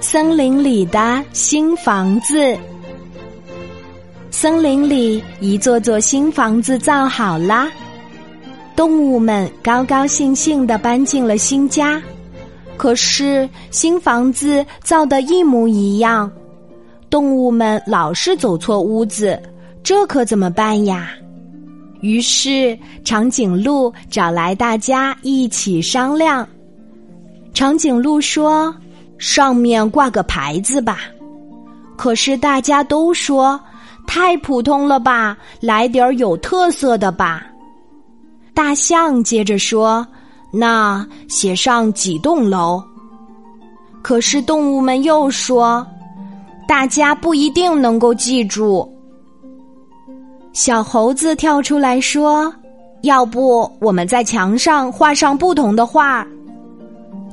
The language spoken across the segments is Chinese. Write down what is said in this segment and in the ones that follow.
森林里的新房子。森林里一座座新房子造好啦，动物们高高兴兴的搬进了新家。可是新房子造的一模一样，动物们老是走错屋子，这可怎么办呀？于是长颈鹿找来大家一起商量。长颈鹿说：“上面挂个牌子吧。”可是大家都说：“太普通了吧，来点儿有特色的吧。”大象接着说：“那写上几栋楼。”可是动物们又说：“大家不一定能够记住。”小猴子跳出来说：“要不我们在墙上画上不同的画？”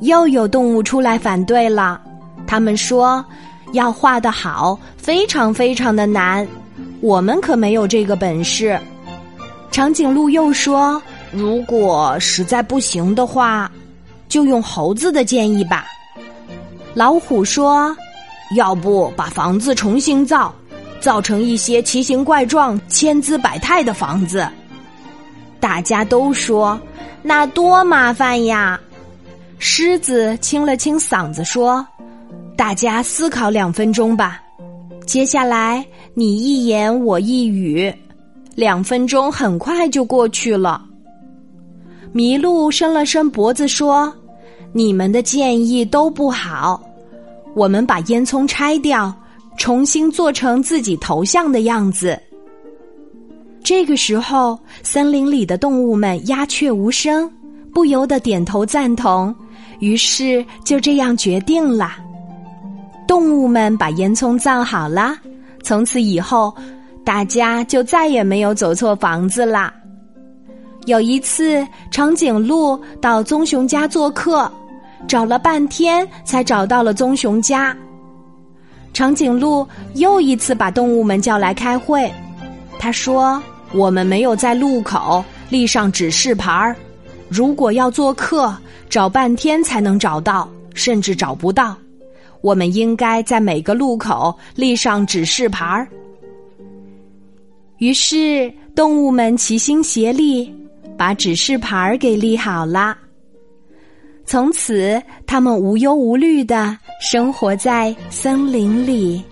又有动物出来反对了，他们说：“要画的好，非常非常的难，我们可没有这个本事。”长颈鹿又说：“如果实在不行的话，就用猴子的建议吧。”老虎说：“要不把房子重新造。”造成一些奇形怪状、千姿百态的房子，大家都说那多麻烦呀。狮子清了清嗓子说：“大家思考两分钟吧。”接下来你一言我一语，两分钟很快就过去了。麋鹿伸了伸脖子说：“你们的建议都不好，我们把烟囱拆掉。”重新做成自己头像的样子。这个时候，森林里的动物们鸦雀无声，不由得点头赞同。于是就这样决定了。动物们把烟囱造好了，从此以后，大家就再也没有走错房子啦。有一次，长颈鹿到棕熊家做客，找了半天才找到了棕熊家。长颈鹿又一次把动物们叫来开会，他说：“我们没有在路口立上指示牌儿，如果要做客，找半天才能找到，甚至找不到。我们应该在每个路口立上指示牌儿。”于是，动物们齐心协力，把指示牌儿给立好了。从此，他们无忧无虑的生活在森林里。